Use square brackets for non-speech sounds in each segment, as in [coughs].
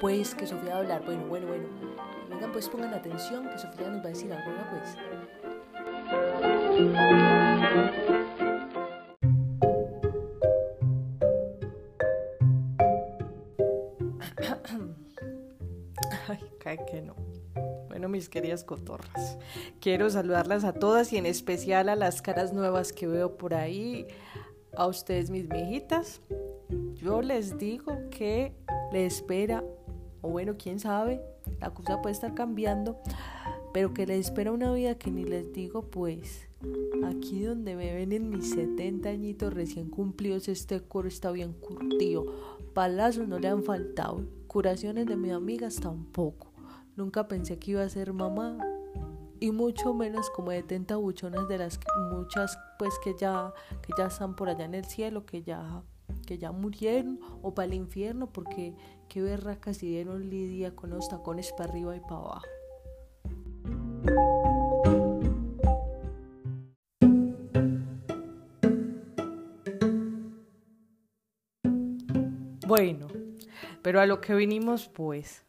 pues, que Sofía va a hablar. Bueno, bueno, bueno. Vengan, pues, pongan atención, que Sofía nos va a decir algo, pues. [coughs] Ay, cae que no. Bueno, mis queridas cotorras, quiero saludarlas a todas y en especial a las caras nuevas que veo por ahí, a ustedes mis viejitas. Yo les digo que le espera, o bueno, quién sabe, la cosa puede estar cambiando, pero que le espera una vida que ni les digo, pues aquí donde me ven en mis 70 añitos recién cumplidos, este coro está bien curtido. Palazos no le han faltado, curaciones de mis amigas tampoco. Nunca pensé que iba a ser mamá y mucho menos como de tentabuchonas de las muchas pues que ya que ya están por allá en el cielo, que ya que ya murieron o para el infierno porque qué berracas dieron lidia con los tacones para arriba y para abajo. Bueno, pero a lo que vinimos pues.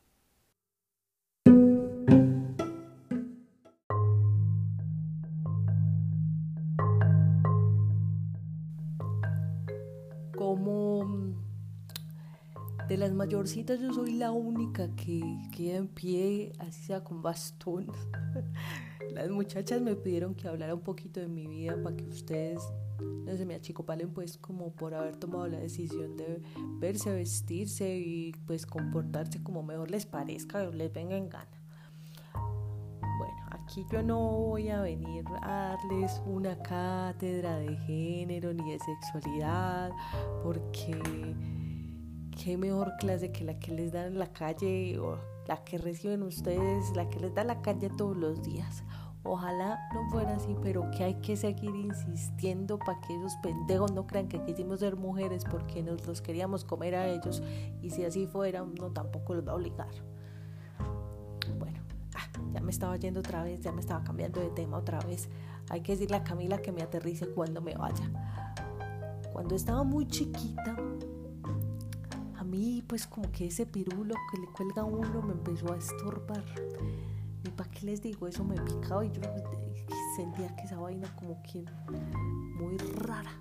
De las mayorcitas yo soy la única que queda en pie, así sea con bastón. [laughs] Las muchachas me pidieron que hablara un poquito de mi vida para que ustedes no se me achicopalen pues como por haber tomado la decisión de verse, vestirse y pues comportarse como mejor les parezca o les venga en gana. Bueno, aquí yo no voy a venir a darles una cátedra de género ni de sexualidad porque qué mejor clase que la que les dan en la calle o la que reciben ustedes, la que les da la calle todos los días. Ojalá no fuera así, pero que hay que seguir insistiendo para que esos pendejos no crean que quisimos ser mujeres porque nos los queríamos comer a ellos y si así fuera, no tampoco los va a obligar. Bueno, ah, ya me estaba yendo otra vez, ya me estaba cambiando de tema otra vez. Hay que decirle a Camila que me aterrice cuando me vaya. Cuando estaba muy chiquita, mí pues como que ese pirulo que le cuelga uno me empezó a estorbar. ¿Y para qué les digo? Eso me picaba y yo sentía que esa vaina como que muy rara.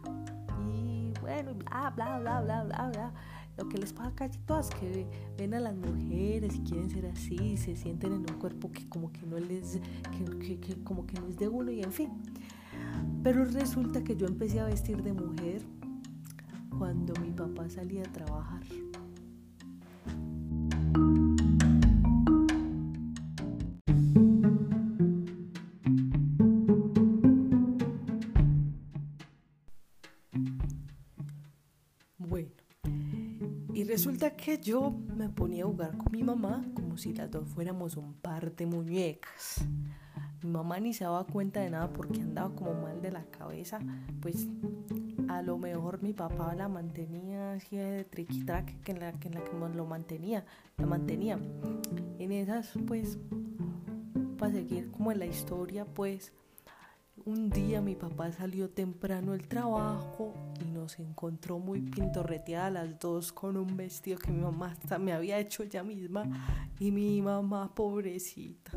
Y bueno, bla, bla, bla, bla, bla, bla. Lo que les pasa casi todas que ven a las mujeres y quieren ser así, se sienten en un cuerpo que como que no les, que, que como que no es de uno y en fin. Pero resulta que yo empecé a vestir de mujer cuando mi papá salía a trabajar. Resulta que yo me ponía a jugar con mi mamá como si las dos fuéramos un par de muñecas. Mi mamá ni se daba cuenta de nada porque andaba como mal de la cabeza. Pues a lo mejor mi papá la mantenía así de triqui que en la que, en la que lo mantenía, la mantenía. En esas, pues, para seguir como en la historia, pues, un día mi papá salió temprano del trabajo y nos encontró muy pintorreteadas las dos con un vestido que mi mamá me había hecho ella misma y mi mamá pobrecita.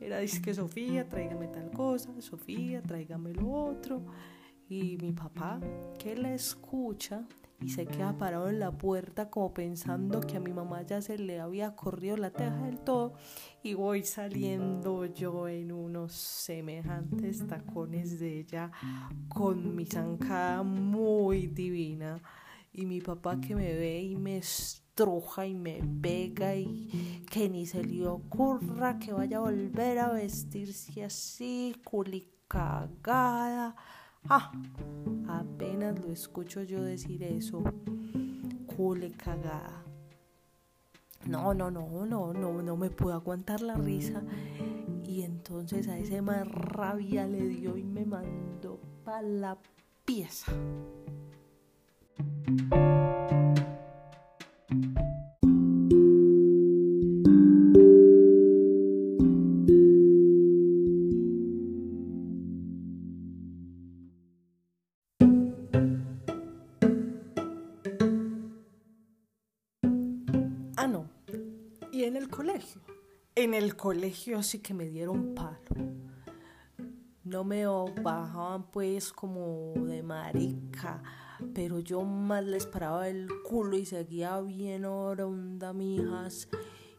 Era que Sofía, tráigame tal cosa, Sofía, tráigame lo otro. Y mi papá, que la escucha, y se queda parado en la puerta como pensando que a mi mamá ya se le había corrido la teja del todo y voy saliendo yo en unos semejantes tacones de ella con mi zancada muy divina y mi papá que me ve y me estruja y me pega y que ni se le ocurra que vaya a volver a vestirse así culicagada Ah, apenas lo escucho yo decir eso. Cule cagada. No, no, no, no, no, no me puedo aguantar la risa. Y entonces a ese más rabia le dio y me mandó pa' la pieza. Ah, no. Y en el colegio. En el colegio sí que me dieron palo. No me bajaban pues como de marica, pero yo más les paraba el culo y seguía bien onda, mijas.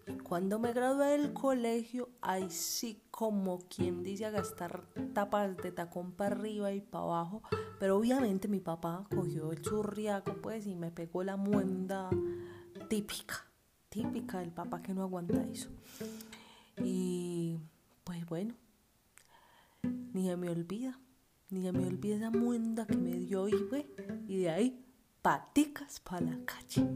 Y cuando me gradué del colegio, ahí sí como quien dice a gastar tapas de tacón para arriba y para abajo, pero obviamente mi papá cogió el churriaco pues y me pegó la muenda típica típica del papá que no aguanta eso. Y pues bueno, ni se me olvida, ni se me olvida esa muenda que me dio y, y de ahí paticas para la calle.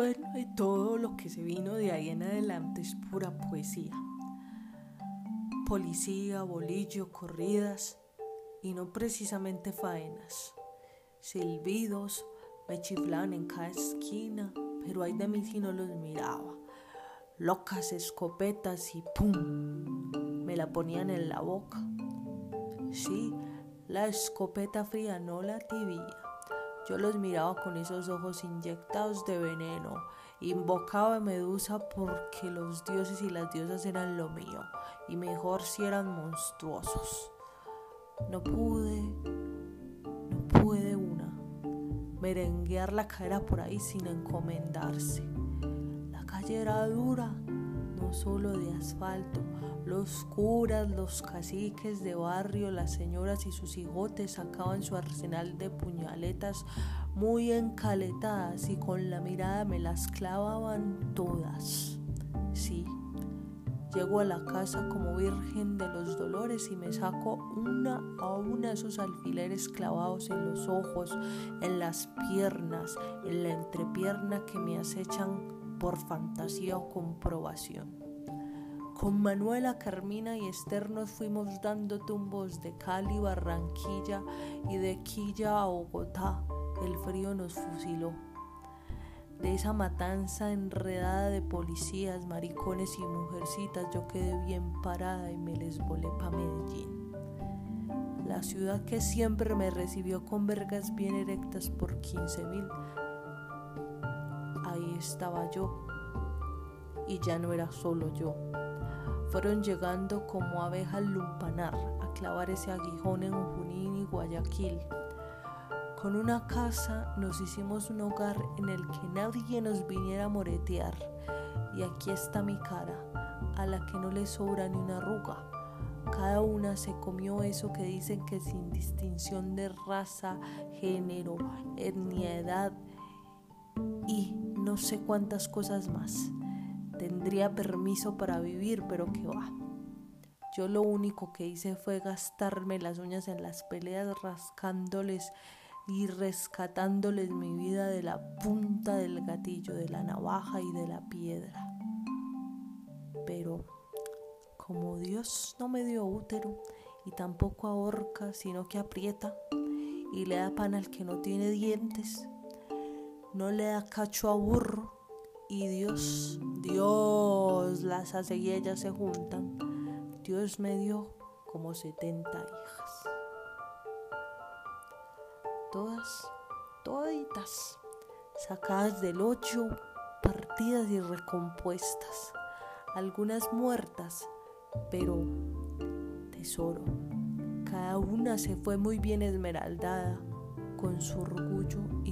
Bueno, y todo lo que se vino de ahí en adelante es pura poesía. Policía, bolillo, corridas y no precisamente faenas. Silbidos me chiflaban en cada esquina, pero ay de mí si no los miraba. Locas escopetas y ¡pum! me la ponían en la boca. Sí, la escopeta fría, no la tibia. Yo los miraba con esos ojos inyectados de veneno. Invocaba a Medusa porque los dioses y las diosas eran lo mío, y mejor si eran monstruosos. No pude, no pude una, merenguear la cadera por ahí sin encomendarse. La calle era dura, solo de asfalto, los curas, los caciques de barrio, las señoras y sus hijotes sacaban su arsenal de puñaletas muy encaletadas y con la mirada me las clavaban todas. Sí, llego a la casa como virgen de los dolores y me saco una a una esos alfileres clavados en los ojos, en las piernas, en la entrepierna que me acechan por fantasía o comprobación. Con Manuela, Carmina y Esther nos fuimos dando tumbos de Cali, Barranquilla y de Quilla a Bogotá. El frío nos fusiló. De esa matanza enredada de policías, maricones y mujercitas, yo quedé bien parada y me les volé pa' Medellín. La ciudad que siempre me recibió con vergas bien erectas por 15 mil. Estaba yo. Y ya no era solo yo fueron llegando como abejas lumpanar a clavar ese aguijón en Junín y Guayaquil. Con una casa nos hicimos un hogar en el que nadie nos viniera a moretear. Y aquí está mi cara, a la que no le sobra ni una arruga. Cada una se comió eso que dicen que sin distinción de raza, género, etnia, edad y no sé cuántas cosas más tendría permiso para vivir, pero que va. Yo lo único que hice fue gastarme las uñas en las peleas, rascándoles y rescatándoles mi vida de la punta del gatillo, de la navaja y de la piedra. Pero como Dios no me dio útero y tampoco ahorca, sino que aprieta y le da pan al que no tiene dientes, no le da cacho a burro, y Dios, Dios las hace y ellas se juntan. Dios me dio como 70 hijas. Todas, toditas, sacadas del ocho, partidas y recompuestas. Algunas muertas, pero tesoro. Cada una se fue muy bien esmeraldada, con su orgullo incompungente.